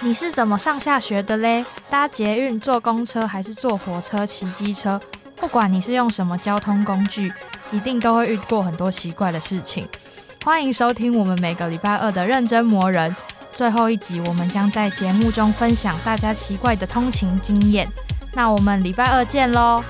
你是怎么上下学的嘞？搭捷运坐公车还是坐火车骑机车？不管你是用什么交通工具一定都会遇过很多奇怪的事情。欢迎收听我们每个礼拜二的认真磨人最后一集我们将在节目中分享大家奇怪的通勤经验。那我们礼拜二见喽